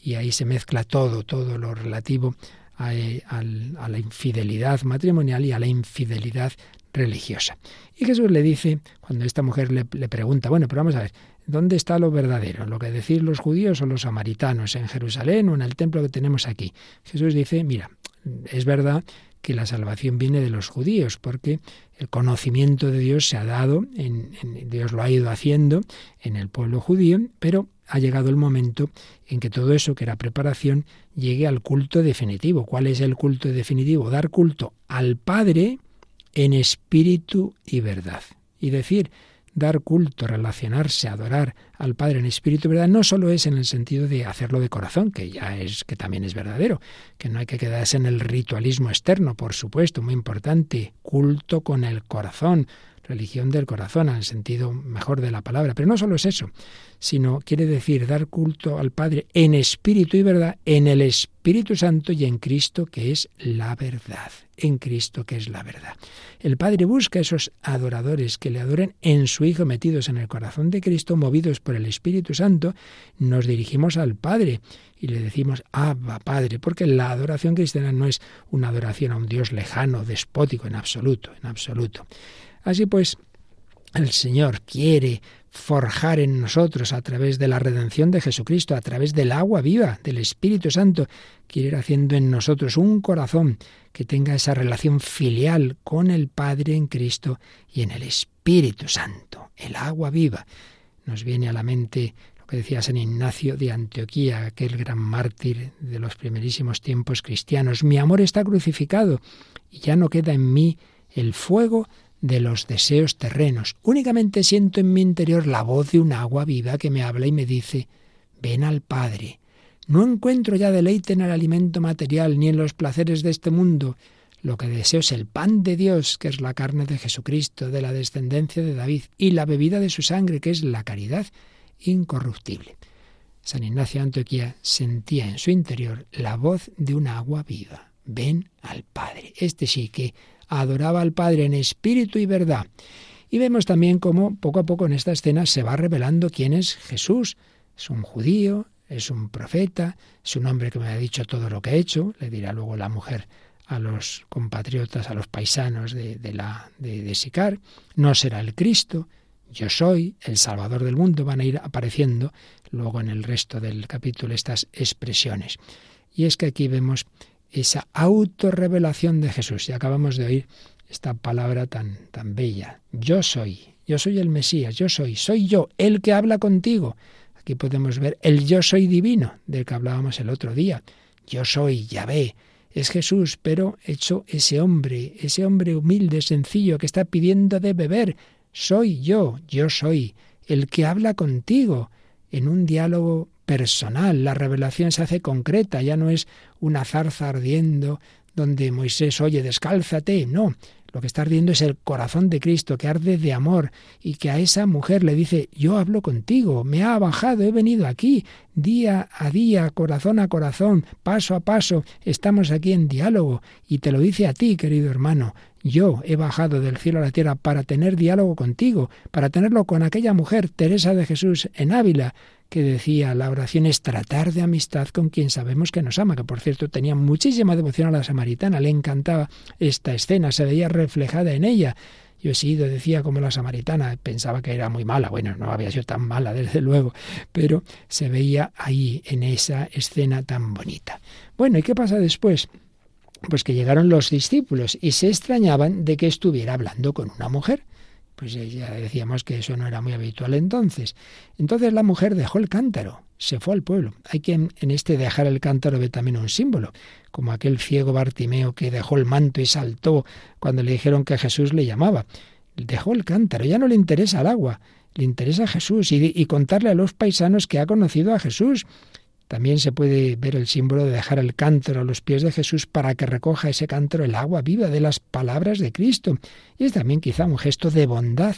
y ahí se mezcla todo, todo lo relativo a, a, la infidelidad matrimonial y a la infidelidad religiosa. Y Jesús le dice, cuando esta mujer le, pregunta, bueno, pero vamos a ver, ¿dónde está lo verdadero? ¿Lo que decís los judíos o los samaritanos? ¿En Jerusalén o en el templo que tenemos aquí? Jesús dice, mira, es verdad que la salvación viene de los judíos, porque el conocimiento de Dios se ha dado, en, en, Dios lo ha ido haciendo en el pueblo judío, pero ha llegado el momento en que todo eso que era preparación llegue al culto definitivo. ¿Cuál es el culto definitivo? Dar culto al Padre en espíritu y verdad. Y decir, dar culto, relacionarse, adorar al Padre en espíritu verdad, no solo es en el sentido de hacerlo de corazón, que ya es, que también es verdadero, que no hay que quedarse en el ritualismo externo, por supuesto, muy importante, culto con el corazón, religión del corazón, en el sentido mejor de la palabra. Pero no solo es eso, sino quiere decir dar culto al Padre en espíritu y verdad, en el Espíritu Santo y en Cristo que es la verdad, en Cristo que es la verdad. El Padre busca esos adoradores que le adoren en su Hijo metidos en el corazón de Cristo, movidos por el Espíritu Santo, nos dirigimos al Padre y le decimos, Abba, Padre, porque la adoración cristiana no es una adoración a un Dios lejano, despótico, en absoluto, en absoluto. Así pues, el Señor quiere forjar en nosotros a través de la redención de Jesucristo, a través del agua viva, del Espíritu Santo, quiere ir haciendo en nosotros un corazón que tenga esa relación filial con el Padre en Cristo y en el Espíritu Santo, el agua viva. Nos viene a la mente lo que decía San Ignacio de Antioquía, aquel gran mártir de los primerísimos tiempos cristianos. Mi amor está crucificado y ya no queda en mí el fuego de los deseos terrenos. Únicamente siento en mi interior la voz de un agua viva que me habla y me dice, ven al Padre. No encuentro ya deleite en el alimento material ni en los placeres de este mundo. Lo que deseo es el pan de Dios, que es la carne de Jesucristo, de la descendencia de David, y la bebida de su sangre, que es la caridad incorruptible. San Ignacio de Antioquía sentía en su interior la voz de un agua viva. Ven al Padre. Este sí que adoraba al Padre en espíritu y verdad. Y vemos también cómo poco a poco en esta escena se va revelando quién es Jesús. Es un judío, es un profeta, es un hombre que me ha dicho todo lo que ha hecho, le dirá luego la mujer a los compatriotas, a los paisanos de, de la, de, Sicar, no será el Cristo, yo soy el Salvador del mundo, van a ir apareciendo luego en el resto del capítulo estas expresiones. Y es que aquí vemos esa autorrevelación de Jesús. Y acabamos de oír esta palabra tan, tan bella. Yo soy, yo soy el Mesías, yo soy, soy yo, el que habla contigo. Aquí podemos ver el yo soy divino del que hablábamos el otro día. Yo soy Yahvé, Es Jesús, pero hecho ese hombre, ese hombre humilde, sencillo, que está pidiendo de beber. Soy yo, yo soy, el que habla contigo, en un diálogo personal. La revelación se hace concreta, ya no es una zarza ardiendo donde Moisés oye, descálzate. No, lo que está ardiendo es el corazón de Cristo, que arde de amor, y que a esa mujer le dice, yo hablo contigo, me ha bajado, he venido aquí, día a día, corazón a corazón, paso a paso, estamos aquí en diálogo, y te lo dice a ti, querido hermano, yo he bajado del cielo a la tierra para tener diálogo contigo, para tenerlo con aquella mujer, Teresa de Jesús, en Ávila, que decía la oración es tratar de amistad con quien sabemos que nos ama, que por cierto tenía muchísima devoción a la samaritana, le encantaba esta escena, se veía reflejada en ella. Yo he sido, decía, como la samaritana, pensaba que era muy mala, bueno, no había sido tan mala, desde luego, pero se veía ahí, en esa escena tan bonita. Bueno, ¿y qué pasa después? Pues que llegaron los discípulos y se extrañaban de que estuviera hablando con una mujer. Pues ya decíamos que eso no era muy habitual entonces. Entonces la mujer dejó el cántaro, se fue al pueblo. Hay quien en este dejar el cántaro ve también un símbolo, como aquel ciego Bartimeo que dejó el manto y saltó cuando le dijeron que Jesús le llamaba. Dejó el cántaro, ya no le interesa el agua, le interesa Jesús y, y contarle a los paisanos que ha conocido a Jesús. También se puede ver el símbolo de dejar el cántaro a los pies de Jesús para que recoja ese cántaro el agua viva de las palabras de Cristo. Y es también quizá un gesto de bondad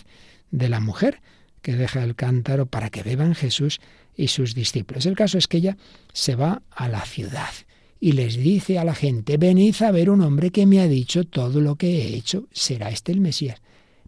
de la mujer que deja el cántaro para que beban Jesús y sus discípulos. El caso es que ella se va a la ciudad y les dice a la gente, venid a ver un hombre que me ha dicho todo lo que he hecho, ¿será este el Mesías?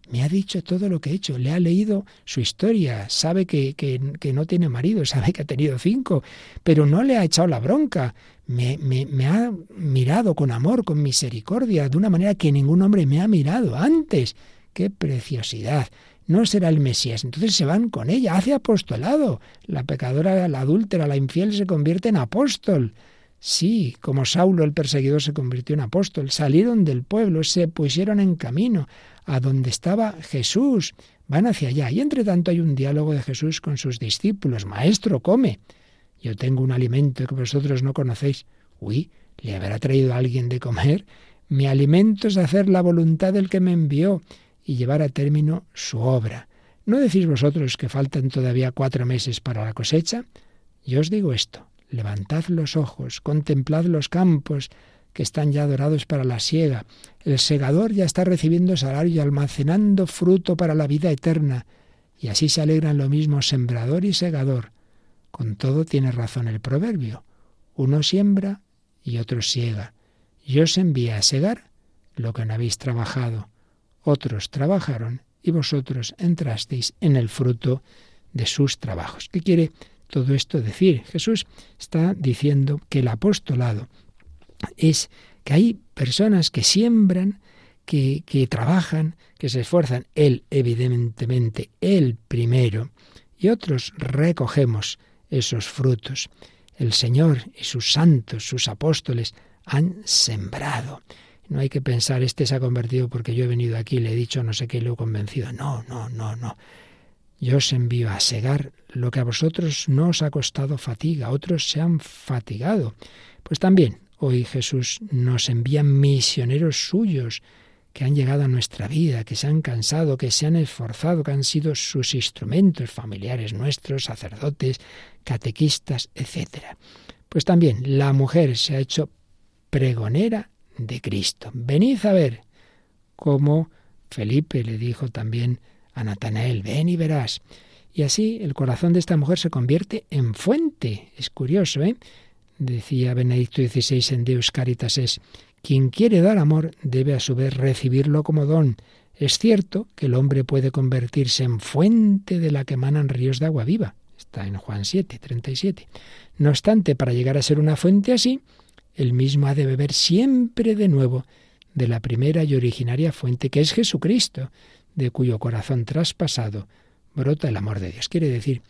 Me ha dicho todo lo que he hecho, le ha leído su historia, sabe que, que, no tiene marido, sabe que ha tenido cinco, pero no le ha echado la bronca, me, me, me, ha mirado con amor, con misericordia, de una manera que ningún hombre me ha mirado antes. ¡Qué preciosidad! No será el Mesías. Entonces se van con ella, hace apostolado. La pecadora, la adúltera, la infiel se convierte en apóstol. Sí, como Saulo el perseguidor se convirtió en apóstol, salieron del pueblo, se pusieron en camino a donde estaba Jesús, van hacia allá. Y entre tanto hay un diálogo de Jesús con sus discípulos. Maestro, come. Yo tengo un alimento que vosotros no conocéis. Uy, ¿le habrá traído alguien de comer? Mi alimento es hacer la voluntad del que me envió y llevar a término su obra. ¿No decís vosotros que faltan todavía cuatro meses para la cosecha? Yo os digo esto, Levantad los ojos, contemplad los campos que están ya dorados para la siega. El segador ya está recibiendo salario y almacenando fruto para la vida eterna. Y así se alegran lo mismo sembrador y segador. Con todo tiene razón el proverbio. Uno siembra y otro siega. Yo os envié a segar lo que no habéis trabajado. Otros trabajaron y vosotros entrasteis en el fruto de sus trabajos. ¿Qué quiere todo esto decir? Jesús está diciendo que el apostolado es que hay personas que siembran, que, que trabajan, que se esfuerzan, Él evidentemente, Él primero, y otros recogemos esos frutos. El Señor y sus santos, sus apóstoles, han sembrado. No hay que pensar, este se ha convertido porque yo he venido aquí, le he dicho no sé qué, lo he convencido. No, no, no, no. Yo os envío a segar lo que a vosotros no os ha costado fatiga, otros se han fatigado. Pues también hoy Jesús nos envía misioneros suyos que han llegado a nuestra vida, que se han cansado, que se han esforzado, que han sido sus instrumentos familiares nuestros, sacerdotes, catequistas, etc. Pues también la mujer se ha hecho pregonera de Cristo. Venid a ver cómo Felipe le dijo también a Natanael, ven y verás. Y así el corazón de esta mujer se convierte en fuente. Es curioso, ¿eh? Decía Benedicto XVI en Deus Caritas es, quien quiere dar amor debe a su vez recibirlo como don. Es cierto que el hombre puede convertirse en fuente de la que emanan ríos de agua viva. Está en Juan 7, 37. No obstante, para llegar a ser una fuente así, el mismo ha de beber siempre de nuevo de la primera y originaria fuente que es Jesucristo, de cuyo corazón traspasado brota el amor de Dios. Quiere decir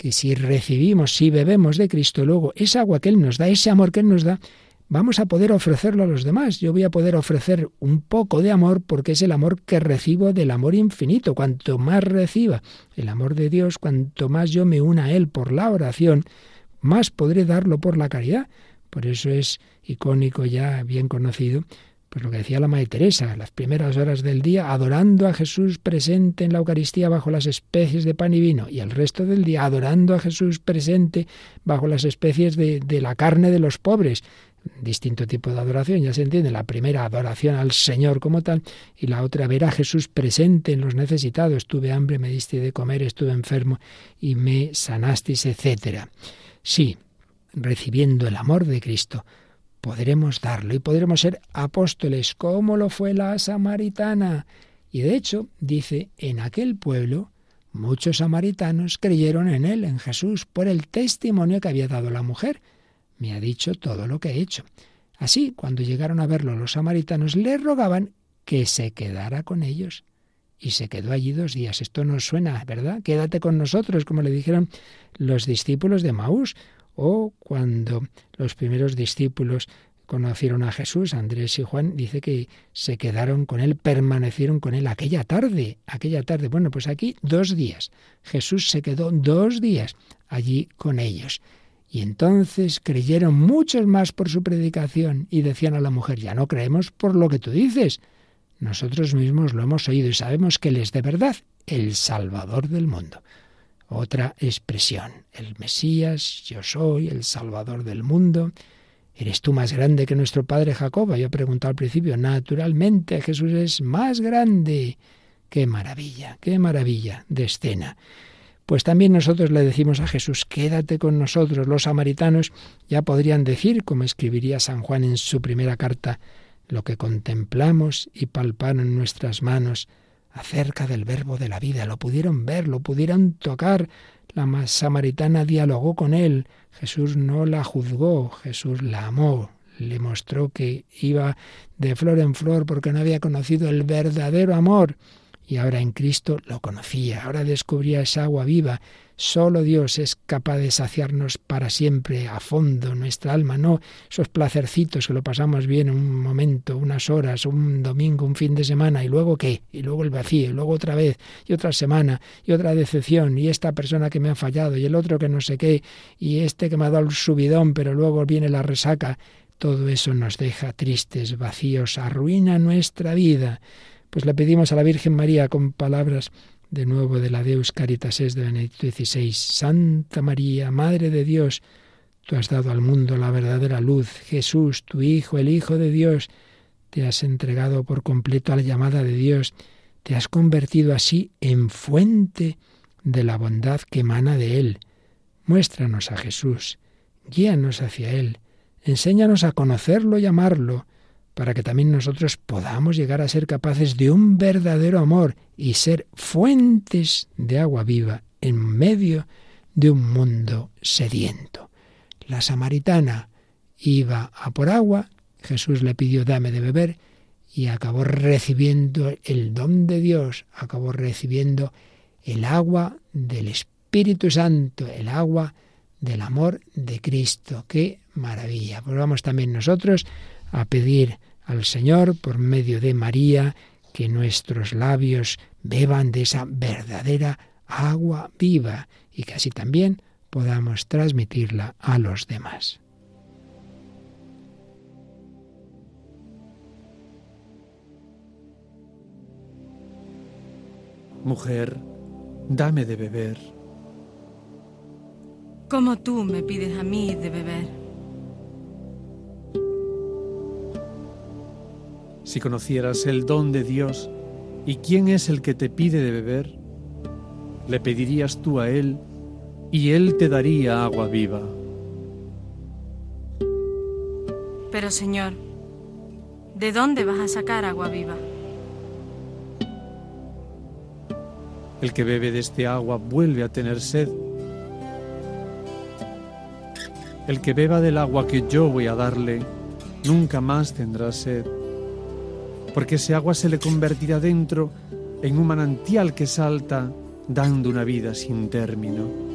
que si recibimos, si bebemos de Cristo, luego esa agua que Él nos da, ese amor que Él nos da, vamos a poder ofrecerlo a los demás. Yo voy a poder ofrecer un poco de amor porque es el amor que recibo del amor infinito. Cuanto más reciba el amor de Dios, cuanto más yo me una a Él por la oración, más podré darlo por la caridad, Por eso es icónico ya, bien conocido, pues lo que decía la Madre Teresa, las primeras horas del día adorando a Jesús presente en la Eucaristía bajo las especies de pan y vino, y el resto del día adorando a Jesús presente bajo las especies de, de la carne de los pobres. Distinto tipo de adoración, ya se entiende. La primera adoración al Señor como tal, y la otra ver a Jesús presente en los necesitados. Tuve hambre, me diste de comer, estuve enfermo y me sanasteis, etcétera. Sí, recibiendo el amor de Cristo, podremos darlo y podremos ser apóstoles como lo fue la samaritana. Y de hecho, dice, en aquel pueblo muchos samaritanos creyeron en él, en Jesús, por el testimonio que había dado la mujer. Me ha dicho todo lo que he hecho. Así, cuando llegaron a verlo los samaritanos, le rogaban que se quedara con ellos. Y se quedó allí dos días. Esto nos suena, ¿verdad? Quédate con nosotros, como le dijeron los discípulos de Maús o cuando los primeros discípulos conocieron a Jesús, Andrés y Juan, dice que se quedaron con él, permanecieron con él aquella tarde, aquella tarde. Bueno, pues aquí dos días. Jesús se quedó dos días allí con ellos. Y entonces creyeron muchos más por su predicación y decían a la mujer, ya no creemos por lo que tú dices. Nosotros mismos lo hemos oído y sabemos que Él es de verdad el Salvador del mundo otra expresión. El Mesías, yo soy el Salvador del mundo. ¿Eres tú más grande que nuestro padre Jacob? Yo pregunté al principio. Naturalmente, Jesús es más grande. Qué maravilla, qué maravilla de escena. Pues también nosotros le decimos a Jesús, quédate con nosotros. Los samaritanos ya podrían decir, como escribiría San Juan en su primera carta, lo que contemplamos y palparon en nuestras manos acerca del verbo de la vida. Lo pudieron ver, lo pudieron tocar. La samaritana dialogó con él. Jesús no la juzgó, Jesús la amó. Le mostró que iba de flor en flor porque no había conocido el verdadero amor. Y ahora en Cristo lo conocía, ahora descubría esa agua viva, Solo Dios es capaz de saciarnos para siempre, a fondo, nuestra alma, no esos placercitos que lo pasamos bien un momento, unas horas, un domingo, un fin de semana, y luego qué, y luego el vacío, y luego otra vez, y otra semana, y otra decepción, y esta persona que me ha fallado, y el otro que no sé qué, y este que me ha dado el subidón, pero luego viene la resaca. Todo eso nos deja tristes, vacíos, arruina nuestra vida. Pues le pedimos a la Virgen María con palabras de nuevo de la Deus Caritas es de Benedicto XVI. Santa María, Madre de Dios, tú has dado al mundo la verdadera luz. Jesús, tu Hijo, el Hijo de Dios, te has entregado por completo a la llamada de Dios. Te has convertido así en fuente de la bondad que emana de Él. Muéstranos a Jesús, guíanos hacia Él, enséñanos a conocerlo y amarlo, para que también nosotros podamos llegar a ser capaces de un verdadero amor y ser fuentes de agua viva en medio de un mundo sediento. La samaritana iba a por agua, Jesús le pidió dame de beber y acabó recibiendo el don de Dios, acabó recibiendo el agua del Espíritu Santo, el agua del amor de Cristo. ¡Qué maravilla! Pues vamos también nosotros a pedir al Señor por medio de María que nuestros labios beban de esa verdadera agua viva y que así también podamos transmitirla a los demás. Mujer, dame de beber. Como tú me pides a mí de beber. Si conocieras el don de Dios y quién es el que te pide de beber, le pedirías tú a Él y Él te daría agua viva. Pero Señor, ¿de dónde vas a sacar agua viva? El que bebe de este agua vuelve a tener sed. El que beba del agua que yo voy a darle, nunca más tendrá sed porque ese agua se le convertirá dentro en un manantial que salta dando una vida sin término.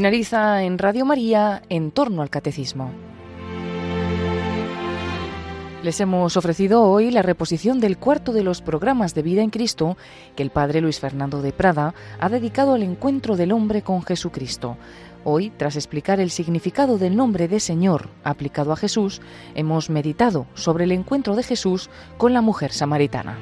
Finaliza en Radio María en torno al catecismo. Les hemos ofrecido hoy la reposición del cuarto de los programas de vida en Cristo que el Padre Luis Fernando de Prada ha dedicado al encuentro del hombre con Jesucristo. Hoy, tras explicar el significado del nombre de Señor aplicado a Jesús, hemos meditado sobre el encuentro de Jesús con la mujer samaritana.